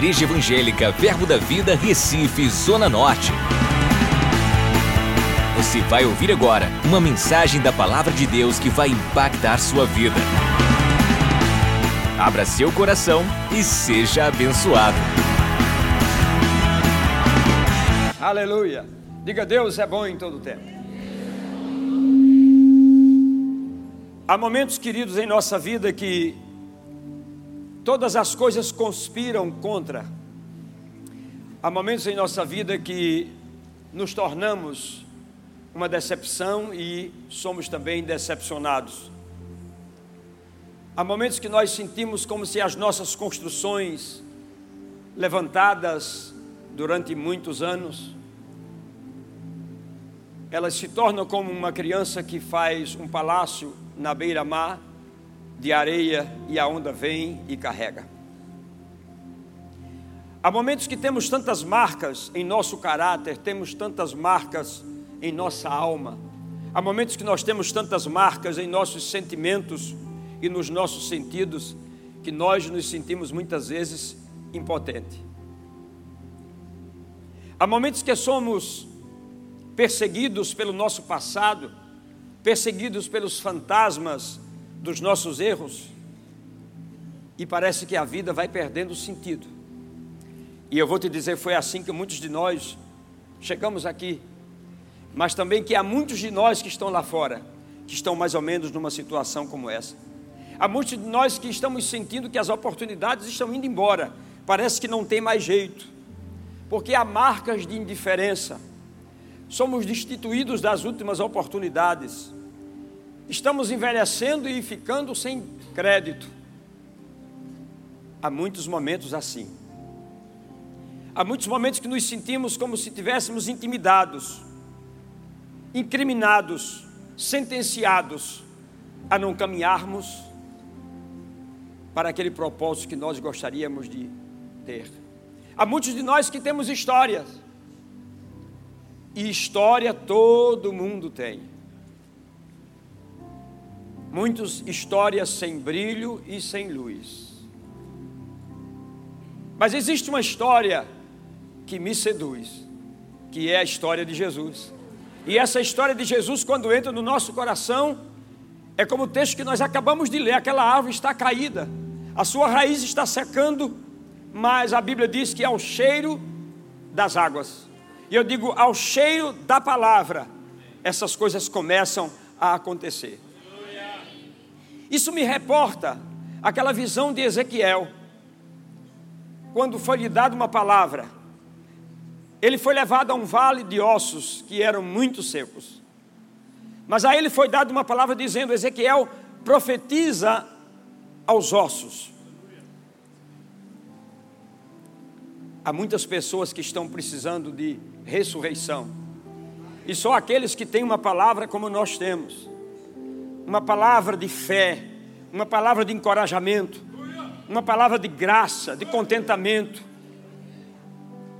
Igreja Evangélica Verbo da Vida, Recife, Zona Norte. Você vai ouvir agora uma mensagem da Palavra de Deus que vai impactar sua vida. Abra seu coração e seja abençoado. Aleluia. Diga Deus é bom em todo tempo. Há momentos, queridos, em nossa vida que todas as coisas conspiram contra. Há momentos em nossa vida que nos tornamos uma decepção e somos também decepcionados. Há momentos que nós sentimos como se as nossas construções levantadas durante muitos anos, elas se tornam como uma criança que faz um palácio na beira-mar de areia e a onda vem e carrega. Há momentos que temos tantas marcas em nosso caráter, temos tantas marcas em nossa alma. Há momentos que nós temos tantas marcas em nossos sentimentos e nos nossos sentidos que nós nos sentimos muitas vezes impotentes. Há momentos que somos perseguidos pelo nosso passado, perseguidos pelos fantasmas dos nossos erros, e parece que a vida vai perdendo sentido. E eu vou te dizer, foi assim que muitos de nós chegamos aqui, mas também que há muitos de nós que estão lá fora, que estão mais ou menos numa situação como essa. Há muitos de nós que estamos sentindo que as oportunidades estão indo embora, parece que não tem mais jeito, porque há marcas de indiferença, somos destituídos das últimas oportunidades, estamos envelhecendo e ficando sem crédito. Há muitos momentos assim. Há muitos momentos que nos sentimos como se tivéssemos intimidados, incriminados, sentenciados a não caminharmos para aquele propósito que nós gostaríamos de ter. Há muitos de nós que temos histórias, e história todo mundo tem. Muitas histórias sem brilho e sem luz. Mas existe uma história que me seduz, que é a história de Jesus. E essa história de Jesus, quando entra no nosso coração, é como o texto que nós acabamos de ler: aquela árvore está caída, a sua raiz está secando, mas a Bíblia diz que é o cheiro das águas. E eu digo, ao cheiro da palavra, essas coisas começam a acontecer. Isso me reporta aquela visão de Ezequiel, quando foi lhe dada uma palavra. Ele foi levado a um vale de ossos que eram muito secos. Mas a ele foi dada uma palavra dizendo: Ezequiel profetiza aos ossos. Há muitas pessoas que estão precisando de ressurreição. E só aqueles que têm uma palavra como nós temos, uma palavra de fé, uma palavra de encorajamento, uma palavra de graça, de contentamento,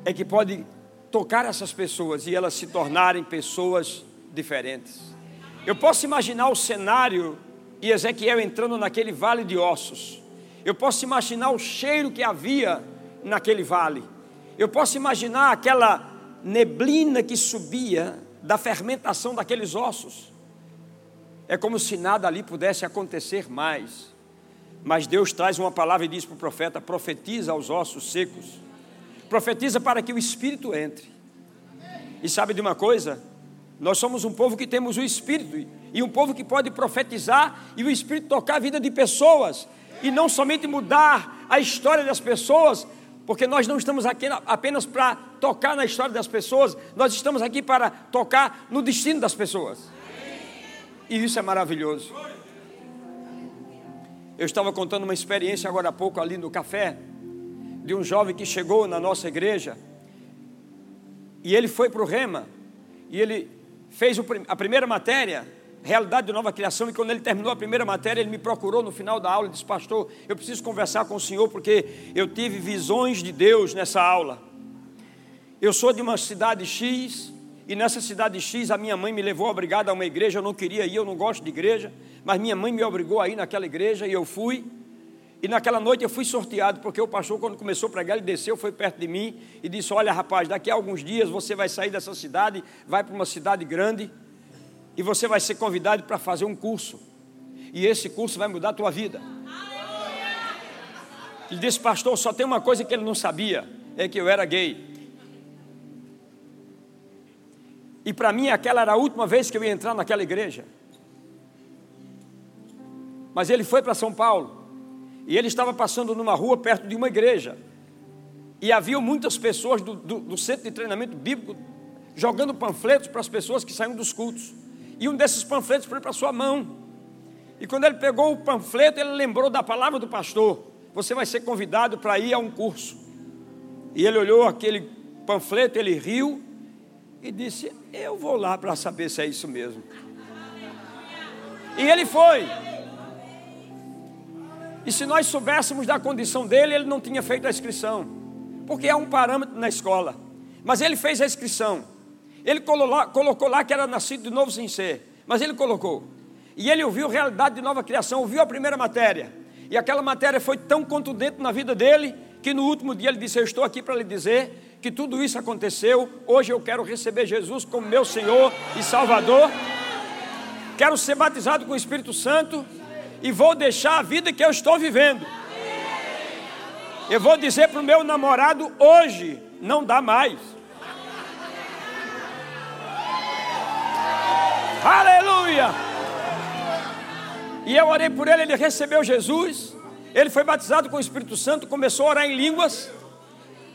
é que pode tocar essas pessoas e elas se tornarem pessoas diferentes. Eu posso imaginar o cenário e Ezequiel entrando naquele vale de ossos. Eu posso imaginar o cheiro que havia naquele vale. Eu posso imaginar aquela neblina que subia da fermentação daqueles ossos. É como se nada ali pudesse acontecer mais. Mas Deus traz uma palavra e diz para o profeta: profetiza aos ossos secos, profetiza para que o Espírito entre. E sabe de uma coisa? Nós somos um povo que temos o Espírito e um povo que pode profetizar e o Espírito tocar a vida de pessoas e não somente mudar a história das pessoas, porque nós não estamos aqui apenas para tocar na história das pessoas, nós estamos aqui para tocar no destino das pessoas. E isso é maravilhoso. Eu estava contando uma experiência agora há pouco ali no café, de um jovem que chegou na nossa igreja, e ele foi para o Rema, e ele fez a primeira matéria, realidade de nova criação, e quando ele terminou a primeira matéria, ele me procurou no final da aula e disse: Pastor, eu preciso conversar com o senhor porque eu tive visões de Deus nessa aula. Eu sou de uma cidade X, e nessa cidade X a minha mãe me levou obrigado a uma igreja, eu não queria ir, eu não gosto de igreja, mas minha mãe me obrigou a ir naquela igreja e eu fui. E naquela noite eu fui sorteado, porque o pastor, quando começou a pregar, ele desceu, foi perto de mim e disse: Olha, rapaz, daqui a alguns dias você vai sair dessa cidade, vai para uma cidade grande e você vai ser convidado para fazer um curso. E esse curso vai mudar a tua vida. Ele disse: Pastor, só tem uma coisa que ele não sabia: é que eu era gay. E para mim aquela era a última vez que eu ia entrar naquela igreja. Mas ele foi para São Paulo. E ele estava passando numa rua perto de uma igreja. E havia muitas pessoas do, do, do centro de treinamento bíblico jogando panfletos para as pessoas que saíam dos cultos. E um desses panfletos foi para sua mão. E quando ele pegou o panfleto, ele lembrou da palavra do pastor: Você vai ser convidado para ir a um curso. E ele olhou aquele panfleto, ele riu e disse: Eu vou lá para saber se é isso mesmo. E ele foi. E se nós soubéssemos da condição dele, ele não tinha feito a inscrição, porque é um parâmetro na escola. Mas ele fez a inscrição. Ele colocou lá que era nascido de novo sem ser, mas ele colocou. E ele ouviu realidade de nova criação, ouviu a primeira matéria. E aquela matéria foi tão contundente na vida dele, que no último dia ele disse: Eu estou aqui para lhe dizer que tudo isso aconteceu. Hoje eu quero receber Jesus como meu Senhor e Salvador. Quero ser batizado com o Espírito Santo e vou deixar a vida que eu estou vivendo. Eu vou dizer para o meu namorado hoje, não dá mais. Aleluia! E eu orei por ele, ele recebeu Jesus, ele foi batizado com o Espírito Santo, começou a orar em línguas.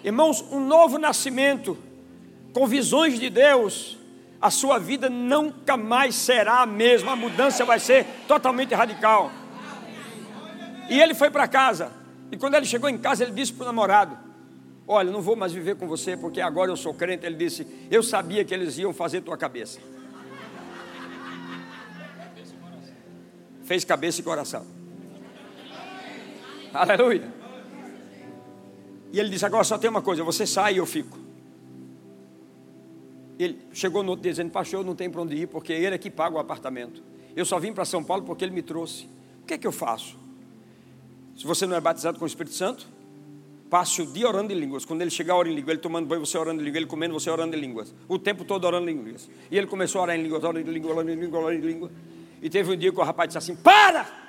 Irmãos, um novo nascimento, com visões de Deus, a sua vida nunca mais será a mesma, a mudança vai ser totalmente radical. E ele foi para casa, e quando ele chegou em casa, ele disse para o namorado: Olha, não vou mais viver com você porque agora eu sou crente. Ele disse: Eu sabia que eles iam fazer tua cabeça. Fez cabeça e coração. Aleluia. E ele disse: Agora só tem uma coisa: você sai e eu fico. Ele chegou no outro dia dizendo: Pastor, eu não tenho para onde ir, porque ele é que paga o apartamento. Eu só vim para São Paulo porque ele me trouxe. O que é que eu faço? Se você não é batizado com o Espírito Santo, passe o dia orando em línguas. Quando ele chegar a orar em línguas, ele tomando banho, você orando em línguas, ele comendo, você orando em línguas. O tempo todo orando em línguas. E ele começou a orar em línguas, orando em línguas, orando em línguas, orando em línguas. E teve um dia que o rapaz disse assim: Para!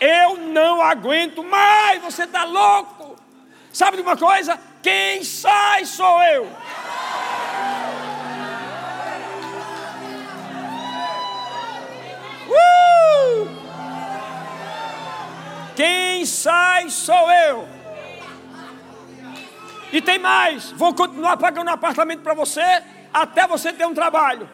Eu não aguento mais, você está louco. Sabe de uma coisa? Quem sai sou eu. Uh! Quem sai sou eu. E tem mais, vou continuar pagando apartamento para você até você ter um trabalho.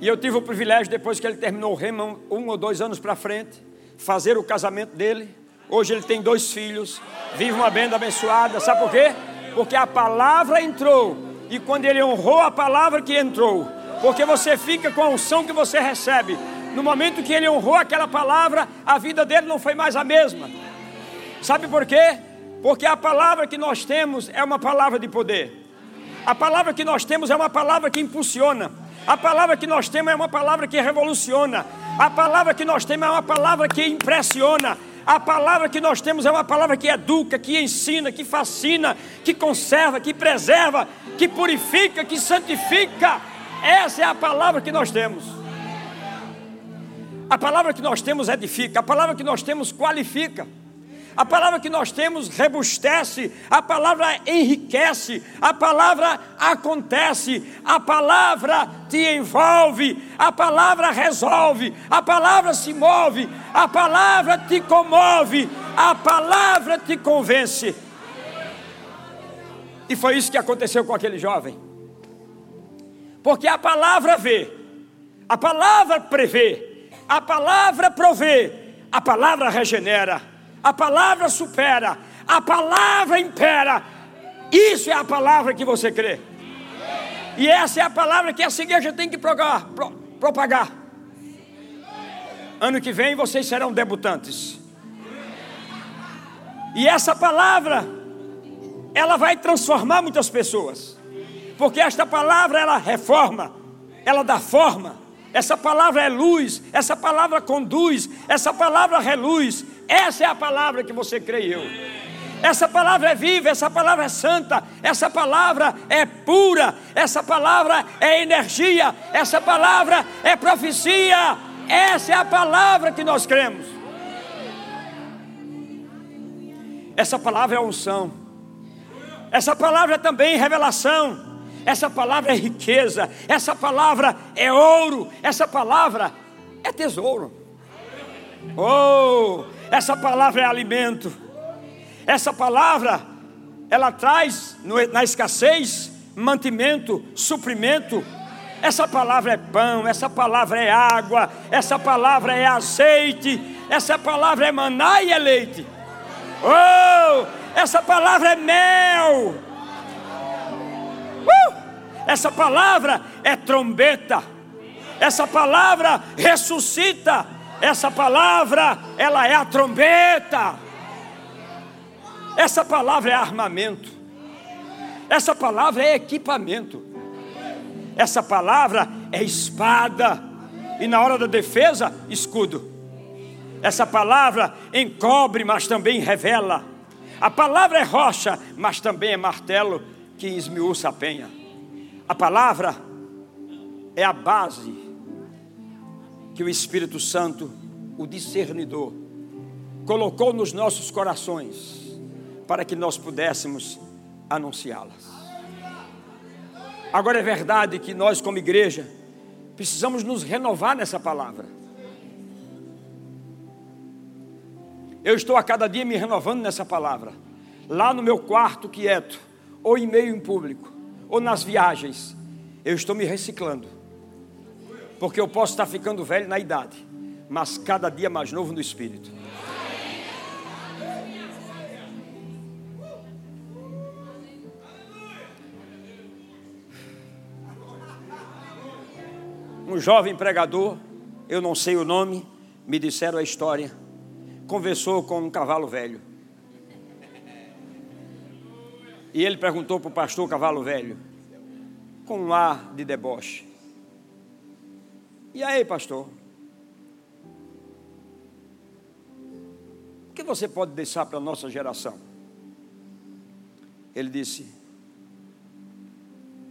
E eu tive o privilégio, depois que ele terminou o rema, um ou dois anos para frente, fazer o casamento dele. Hoje ele tem dois filhos, vive uma benda abençoada. Sabe por quê? Porque a palavra entrou. E quando ele honrou a palavra que entrou, porque você fica com a unção que você recebe. No momento que ele honrou aquela palavra, a vida dele não foi mais a mesma. Sabe por quê? Porque a palavra que nós temos é uma palavra de poder. A palavra que nós temos é uma palavra que impulsiona. A palavra que nós temos é uma palavra que revoluciona. A palavra que nós temos é uma palavra que impressiona. A palavra que nós temos é uma palavra que educa, que ensina, que fascina, que conserva, que preserva, que purifica, que santifica. Essa é a palavra que nós temos. A palavra que nós temos edifica, a palavra que nós temos qualifica. A palavra que nós temos rebustece, a palavra enriquece, a palavra acontece, a palavra te envolve, a palavra resolve, a palavra se move, a palavra te comove, a palavra te convence. E foi isso que aconteceu com aquele jovem. Porque a palavra vê, a palavra prevê, a palavra provê, a palavra regenera a palavra supera, a palavra impera. Isso é a palavra que você crê. E essa é a palavra que essa igreja tem que propagar. propagar. Ano que vem vocês serão debutantes. E essa palavra, ela vai transformar muitas pessoas. Porque esta palavra, ela reforma, ela dá forma, essa palavra é luz, essa palavra conduz, essa palavra reluz. Essa é a palavra que você creu. Essa palavra é viva, essa palavra é santa, essa palavra é pura, essa palavra é energia, essa palavra é profecia. Essa é a palavra que nós cremos. Essa palavra é unção. Essa palavra é também revelação. Essa palavra é riqueza. Essa palavra é ouro. Essa palavra é tesouro. Oh, essa palavra é alimento. Essa palavra, ela traz na escassez mantimento, suprimento. Essa palavra é pão, essa palavra é água, essa palavra é azeite, essa palavra é maná e é leite. Oh, essa palavra é mel. Uh, essa palavra é trombeta. Essa palavra ressuscita. Essa palavra, ela é a trombeta. Essa palavra é armamento. Essa palavra é equipamento. Essa palavra é espada. E na hora da defesa, escudo. Essa palavra encobre, mas também revela. A palavra é rocha, mas também é martelo que esmiuça a penha. A palavra é a base que o Espírito Santo, o discernidor, colocou nos nossos corações para que nós pudéssemos anunciá-las. Agora é verdade que nós, como igreja, precisamos nos renovar nessa palavra. Eu estou a cada dia me renovando nessa palavra, lá no meu quarto quieto, ou em meio em público, ou nas viagens, eu estou me reciclando, porque eu posso estar ficando velho na idade, mas cada dia mais novo no espírito. um jovem pregador, eu não sei o nome, me disseram a história, conversou com um cavalo velho. E ele perguntou para o pastor cavalo velho, com um ar de deboche: E aí, pastor? O que você pode deixar para a nossa geração? Ele disse: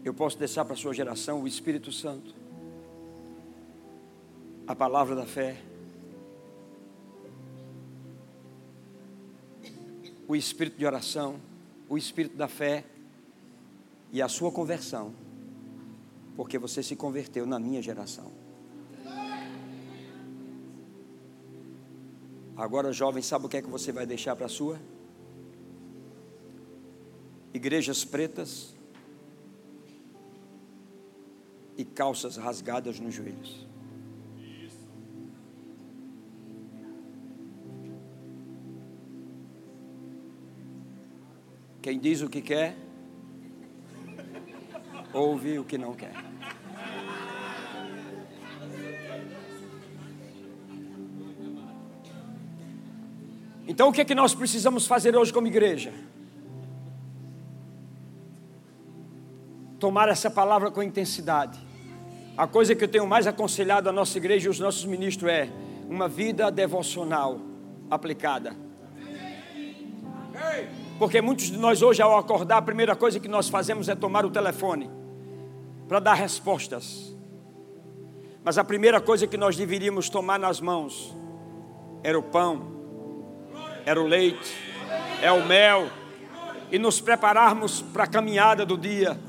Eu posso deixar para a sua geração o Espírito Santo a palavra da fé, o espírito de oração, o espírito da fé e a sua conversão, porque você se converteu na minha geração. Agora, jovem, sabe o que é que você vai deixar para a sua? Igrejas pretas e calças rasgadas nos joelhos. Quem diz o que quer, ouve o que não quer. Então o que é que nós precisamos fazer hoje como igreja? Tomar essa palavra com intensidade. A coisa que eu tenho mais aconselhado a nossa igreja e os nossos ministros é uma vida devocional aplicada. Porque muitos de nós hoje, ao acordar, a primeira coisa que nós fazemos é tomar o telefone para dar respostas. Mas a primeira coisa que nós deveríamos tomar nas mãos era o pão, era o leite, é o mel, e nos prepararmos para a caminhada do dia.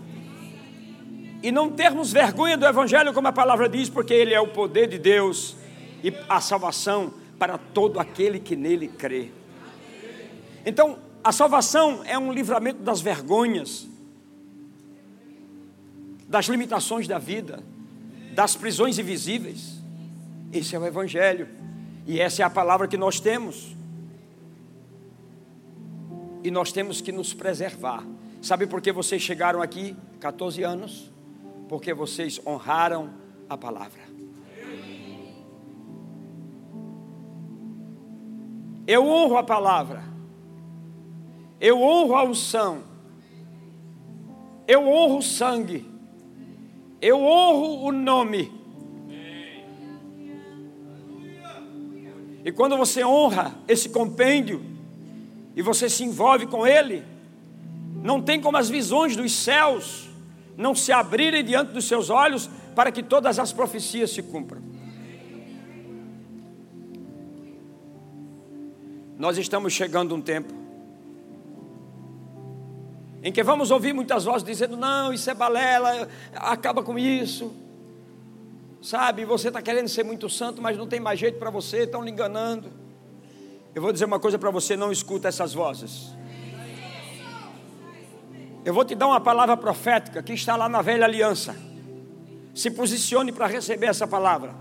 E não termos vergonha do Evangelho, como a palavra diz, porque ele é o poder de Deus e a salvação para todo aquele que nele crê. Então, a salvação é um livramento das vergonhas, das limitações da vida, das prisões invisíveis. Esse é o Evangelho, e essa é a palavra que nós temos e nós temos que nos preservar. Sabe por que vocês chegaram aqui 14 anos? Porque vocês honraram a palavra. Eu honro a palavra. Eu honro a unção. Eu honro o sangue. Eu honro o nome. E quando você honra esse compêndio, e você se envolve com ele, não tem como as visões dos céus não se abrirem diante dos seus olhos para que todas as profecias se cumpram. Nós estamos chegando um tempo em que vamos ouvir muitas vozes dizendo: não, isso é balela, acaba com isso. Sabe, você está querendo ser muito santo, mas não tem mais jeito para você, estão lhe enganando. Eu vou dizer uma coisa para você: não escuta essas vozes. Eu vou te dar uma palavra profética que está lá na velha aliança. Se posicione para receber essa palavra.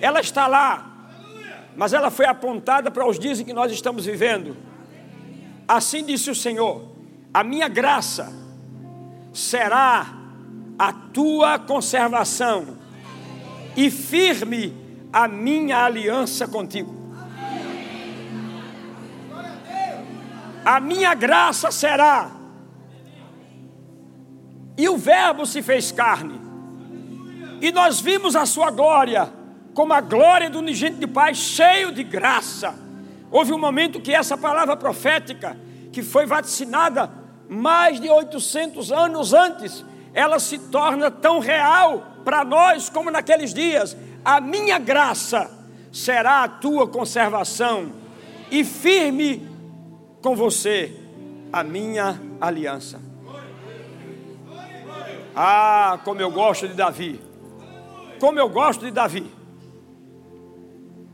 Ela está lá, mas ela foi apontada para os dias em que nós estamos vivendo. Assim disse o Senhor: A minha graça será a tua conservação e firme a minha aliança contigo. A minha graça será. E o Verbo se fez carne. E nós vimos a sua glória, como a glória do unigente de Pai, cheio de graça. Houve um momento que essa palavra profética, que foi vaticinada mais de 800 anos antes, ela se torna tão real para nós como naqueles dias. A minha graça será a tua conservação e firme com você a minha aliança. Ah, como eu gosto de Davi. Como eu gosto de Davi.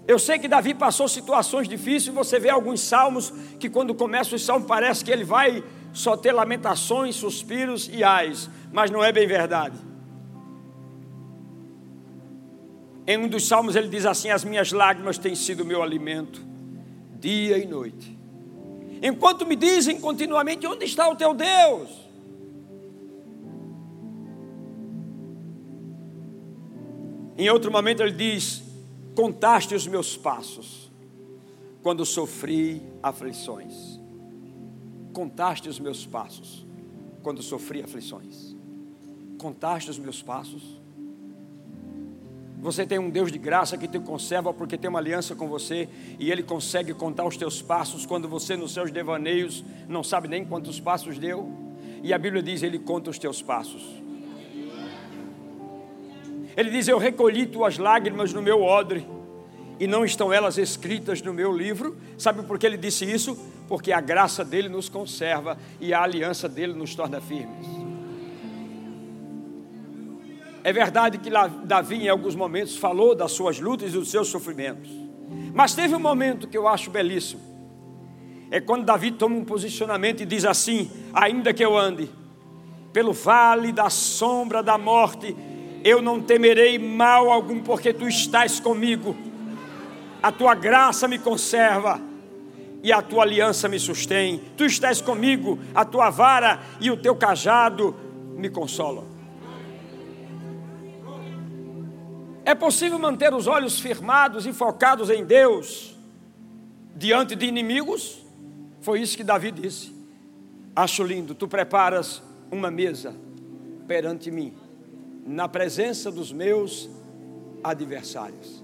Eu sei que Davi passou situações difíceis, você vê alguns salmos que quando começa o salmo parece que ele vai só ter lamentações, suspiros e ais, mas não é bem verdade. Em um dos salmos ele diz assim: As minhas lágrimas têm sido meu alimento, dia e noite. Enquanto me dizem continuamente: Onde está o teu Deus? Em outro momento ele diz: Contaste os meus passos, quando sofri aflições. Contaste os meus passos, quando sofri aflições. Contaste os meus passos você tem um Deus de graça que te conserva porque tem uma aliança com você e Ele consegue contar os teus passos quando você, nos seus devaneios, não sabe nem quantos passos deu. E a Bíblia diz: Ele conta os teus passos. Ele diz: Eu recolhi tuas lágrimas no meu odre e não estão elas escritas no meu livro. Sabe por que ele disse isso? Porque a graça dele nos conserva e a aliança dele nos torna firmes. É verdade que Davi, em alguns momentos, falou das suas lutas e dos seus sofrimentos. Mas teve um momento que eu acho belíssimo. É quando Davi toma um posicionamento e diz assim: Ainda que eu ande pelo vale da sombra da morte, eu não temerei mal algum, porque tu estás comigo. A tua graça me conserva e a tua aliança me sustém. Tu estás comigo, a tua vara e o teu cajado me consolam. É possível manter os olhos firmados e focados em Deus diante de inimigos? Foi isso que Davi disse. Acho lindo, tu preparas uma mesa perante mim, na presença dos meus adversários.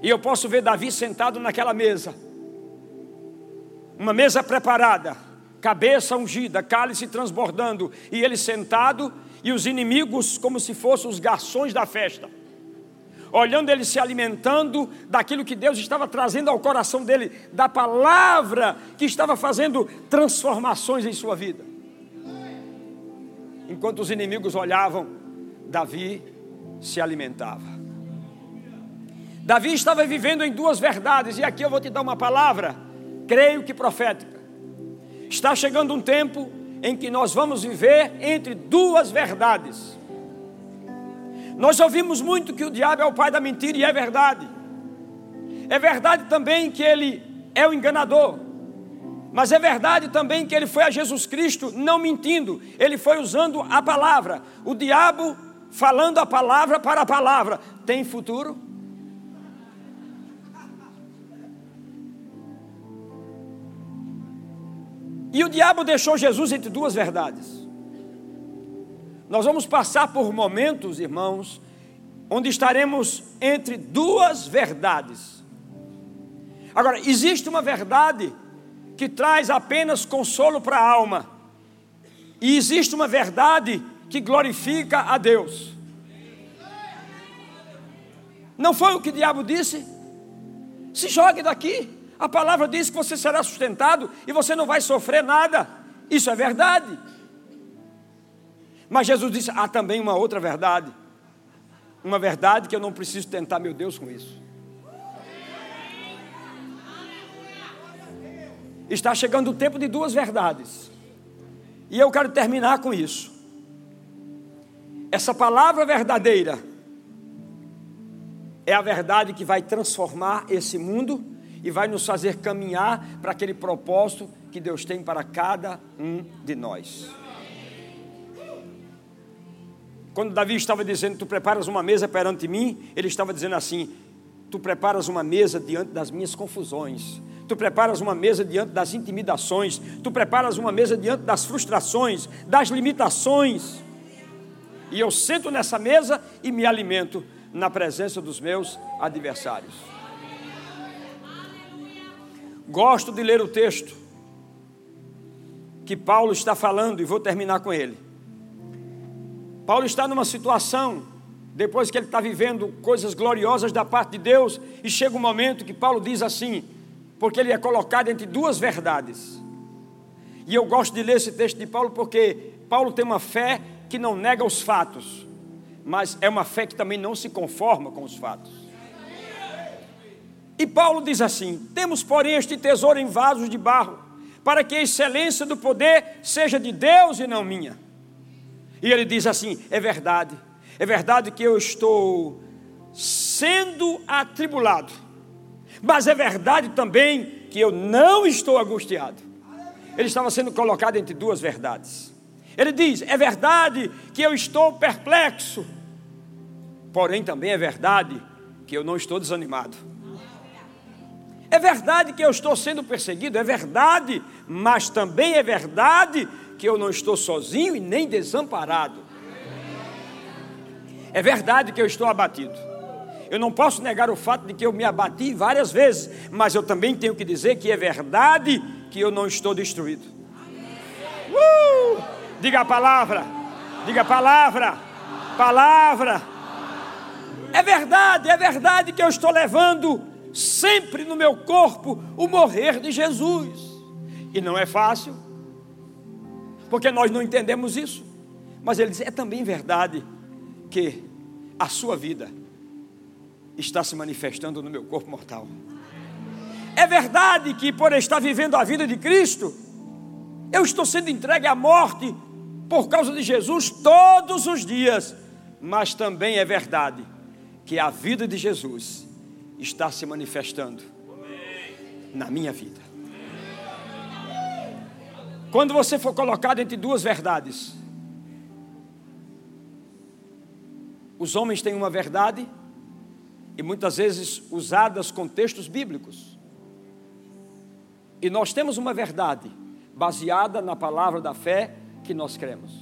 E eu posso ver Davi sentado naquela mesa, uma mesa preparada, cabeça ungida, cálice transbordando, e ele sentado e os inimigos como se fossem os garçons da festa. Olhando ele se alimentando daquilo que Deus estava trazendo ao coração dele, da palavra que estava fazendo transformações em sua vida. Enquanto os inimigos olhavam, Davi se alimentava. Davi estava vivendo em duas verdades, e aqui eu vou te dar uma palavra, creio que profética. Está chegando um tempo em que nós vamos viver entre duas verdades. Nós ouvimos muito que o diabo é o pai da mentira e é verdade. É verdade também que ele é o enganador. Mas é verdade também que ele foi a Jesus Cristo não mentindo, ele foi usando a palavra. O diabo falando a palavra para a palavra. Tem futuro? E o diabo deixou Jesus entre duas verdades. Nós vamos passar por momentos, irmãos, onde estaremos entre duas verdades. Agora, existe uma verdade que traz apenas consolo para a alma, e existe uma verdade que glorifica a Deus. Não foi o que o diabo disse? Se jogue daqui. A palavra diz que você será sustentado e você não vai sofrer nada. Isso é verdade. Mas Jesus disse: há também uma outra verdade. Uma verdade que eu não preciso tentar meu Deus com isso. Está chegando o tempo de duas verdades. E eu quero terminar com isso. Essa palavra verdadeira é a verdade que vai transformar esse mundo e vai nos fazer caminhar para aquele propósito que Deus tem para cada um de nós. Quando Davi estava dizendo, Tu preparas uma mesa perante mim, ele estava dizendo assim: Tu preparas uma mesa diante das minhas confusões, tu preparas uma mesa diante das intimidações, tu preparas uma mesa diante das frustrações, das limitações. E eu sento nessa mesa e me alimento na presença dos meus adversários. Gosto de ler o texto que Paulo está falando e vou terminar com ele. Paulo está numa situação, depois que ele está vivendo coisas gloriosas da parte de Deus, e chega um momento que Paulo diz assim, porque ele é colocado entre duas verdades. E eu gosto de ler esse texto de Paulo porque Paulo tem uma fé que não nega os fatos mas é uma fé que também não se conforma com os fatos. E Paulo diz assim: temos, porém, este tesouro em vasos de barro, para que a excelência do poder seja de Deus e não minha. E ele diz assim: é verdade, é verdade que eu estou sendo atribulado, mas é verdade também que eu não estou angustiado. Ele estava sendo colocado entre duas verdades. Ele diz: é verdade que eu estou perplexo, Porém, também é verdade que eu não estou desanimado. É verdade que eu estou sendo perseguido, é verdade, mas também é verdade que eu não estou sozinho e nem desamparado. É verdade que eu estou abatido. Eu não posso negar o fato de que eu me abati várias vezes, mas eu também tenho que dizer que é verdade que eu não estou destruído. Uh! Diga a palavra, diga a palavra, palavra. É verdade, é verdade que eu estou levando sempre no meu corpo o morrer de Jesus. E não é fácil, porque nós não entendemos isso. Mas ele diz: é também verdade que a sua vida está se manifestando no meu corpo mortal. É verdade que por estar vivendo a vida de Cristo, eu estou sendo entregue à morte por causa de Jesus todos os dias. Mas também é verdade que a vida de Jesus está se manifestando na minha vida. Quando você for colocado entre duas verdades, os homens têm uma verdade e muitas vezes usadas com textos bíblicos. E nós temos uma verdade baseada na palavra da fé que nós cremos.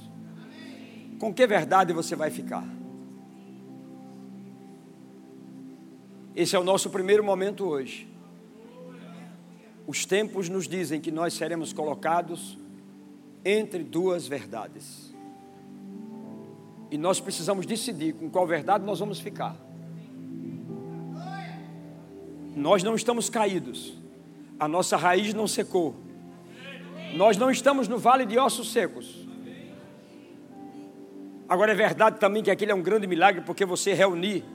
Com que verdade você vai ficar? Esse é o nosso primeiro momento hoje. Os tempos nos dizem que nós seremos colocados entre duas verdades. E nós precisamos decidir com qual verdade nós vamos ficar. Nós não estamos caídos, a nossa raiz não secou, nós não estamos no vale de ossos secos. Agora é verdade também que aquele é um grande milagre porque você reunir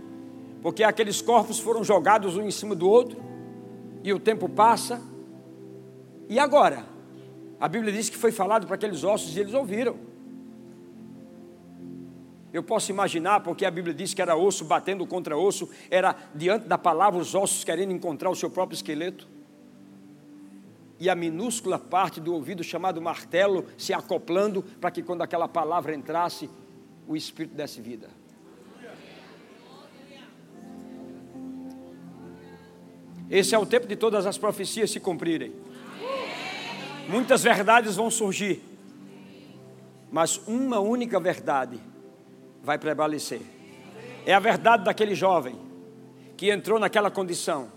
porque aqueles corpos foram jogados um em cima do outro, e o tempo passa, e agora? A Bíblia diz que foi falado para aqueles ossos e eles ouviram. Eu posso imaginar, porque a Bíblia diz que era osso batendo contra osso, era diante da palavra os ossos querendo encontrar o seu próprio esqueleto. E a minúscula parte do ouvido chamado martelo se acoplando para que quando aquela palavra entrasse, o Espírito desse vida. Esse é o tempo de todas as profecias se cumprirem. Muitas verdades vão surgir, mas uma única verdade vai prevalecer. É a verdade daquele jovem que entrou naquela condição,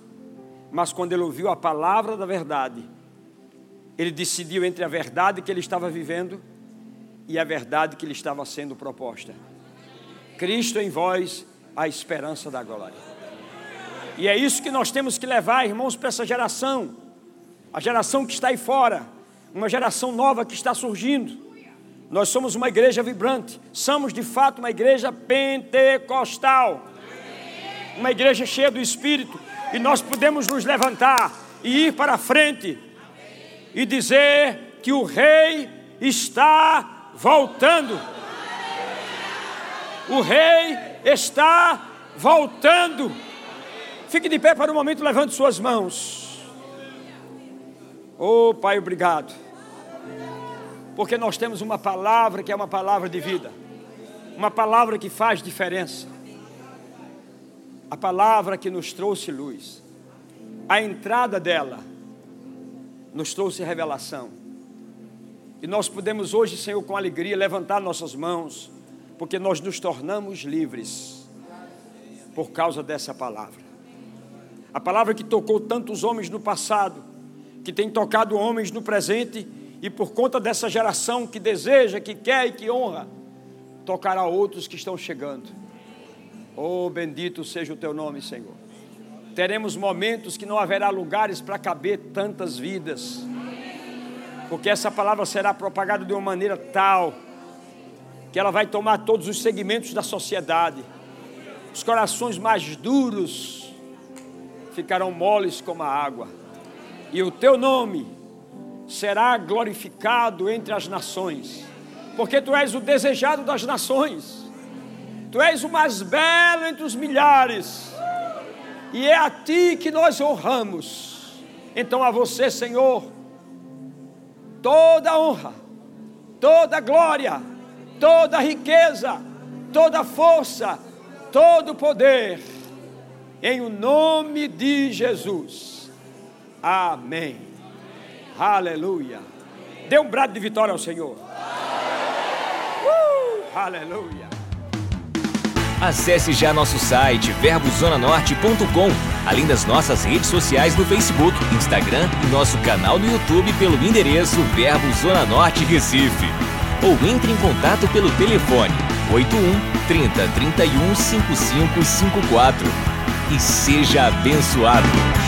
mas quando ele ouviu a palavra da verdade, ele decidiu entre a verdade que ele estava vivendo e a verdade que lhe estava sendo proposta. Cristo em vós, a esperança da glória. E é isso que nós temos que levar, irmãos, para essa geração, a geração que está aí fora, uma geração nova que está surgindo. Nós somos uma igreja vibrante, somos de fato uma igreja pentecostal, uma igreja cheia do Espírito, e nós podemos nos levantar e ir para frente e dizer que o Rei está voltando. O Rei está voltando. Fique de pé para um momento, levante suas mãos. Oh, Pai, obrigado. Porque nós temos uma palavra que é uma palavra de vida. Uma palavra que faz diferença. A palavra que nos trouxe luz. A entrada dela nos trouxe revelação. E nós podemos hoje, Senhor, com alegria, levantar nossas mãos, porque nós nos tornamos livres por causa dessa palavra. A palavra que tocou tantos homens no passado, que tem tocado homens no presente, e por conta dessa geração que deseja, que quer e que honra, tocará outros que estão chegando. Oh, bendito seja o teu nome, Senhor. Teremos momentos que não haverá lugares para caber tantas vidas, porque essa palavra será propagada de uma maneira tal que ela vai tomar todos os segmentos da sociedade. Os corações mais duros ficarão moles como a água, e o teu nome será glorificado entre as nações, porque tu és o desejado das nações, tu és o mais belo entre os milhares, e é a ti que nós honramos. Então a você, Senhor, toda honra, toda glória, toda riqueza, toda força, todo poder em o nome de Jesus. Amém. Aleluia. Dê um brado de vitória ao Senhor. Uh, aleluia. Acesse já nosso site verbozonanorte.com, além das nossas redes sociais no Facebook, Instagram e nosso canal no YouTube pelo endereço Verbo Zona Norte Recife. Ou entre em contato pelo telefone 81 30 31 5554 e seja abençoado.